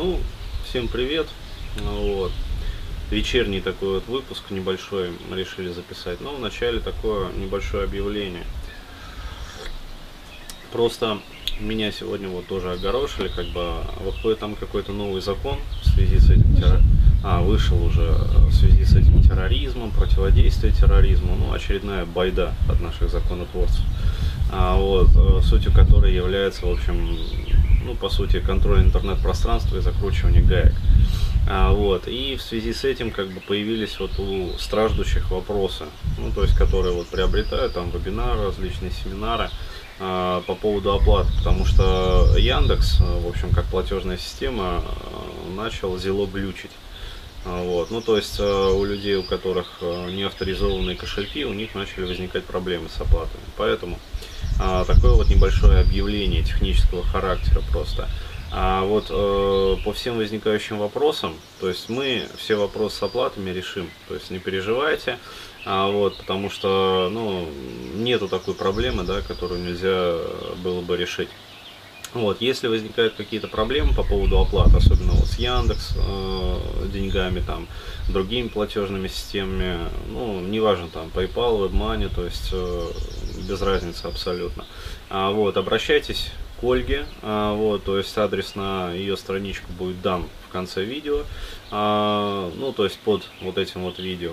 Ну, всем привет. Вот. Вечерний такой вот выпуск небольшой решили записать. Но вначале такое небольшое объявление. Просто меня сегодня вот тоже огорошили, как бы выходит там какой-то новый закон в связи с этим терроризмом. А, вышел уже в связи с этим терроризмом, противодействие терроризму, ну, очередная байда от наших законотворцев. А, вот, э, сутью которой является, в общем, ну, по сути, контроль интернет-пространства и закручивание гаек. А, вот, и в связи с этим как бы появились вот у страждущих вопросы, ну, то есть, которые вот приобретают там вебинары, различные семинары а, по поводу оплаты, потому что Яндекс, в общем, как платежная система, а, начал зело глючить. А, вот. Ну, то есть у людей, у которых не авторизованные кошельки, у них начали возникать проблемы с оплатами. Поэтому а, такое вот небольшое объявление технического характера просто. А вот э, по всем возникающим вопросам, то есть мы все вопросы с оплатами решим, то есть не переживайте, а вот, потому что ну, нету такой проблемы, да, которую нельзя было бы решить. Вот, если возникают какие-то проблемы по поводу оплаты, особенно вот с Яндекс э, деньгами, там, другими платежными системами, ну, неважно, там, PayPal, WebMoney, то есть э, без разницы абсолютно. А, вот, обращайтесь к Ольге, а, вот, то есть адрес на ее страничку будет дан в конце видео, а, ну, то есть под вот этим вот видео.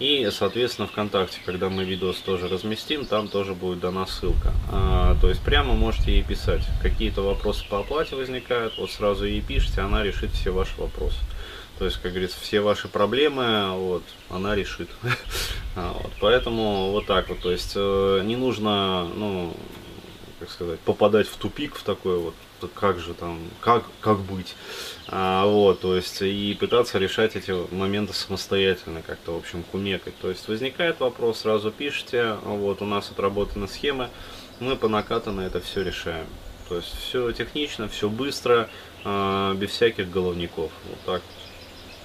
И, соответственно, ВКонтакте, когда мы видос тоже разместим, там тоже будет дана ссылка. А, то есть прямо можете ей писать. Какие-то вопросы по оплате возникают, вот сразу ей пишите, она решит все ваши вопросы. То есть, как говорится, все ваши проблемы, вот, она решит. А, вот, поэтому вот так вот, то есть э, не нужно, ну, как сказать, попадать в тупик в такой вот, как же там, как, как быть. А, вот, то есть, и пытаться решать эти моменты самостоятельно, как-то, в общем, кумекать. То есть, возникает вопрос, сразу пишите, вот, у нас отработаны схемы, мы по накатанно это все решаем. То есть, все технично, все быстро, а, без всяких головников. Вот так.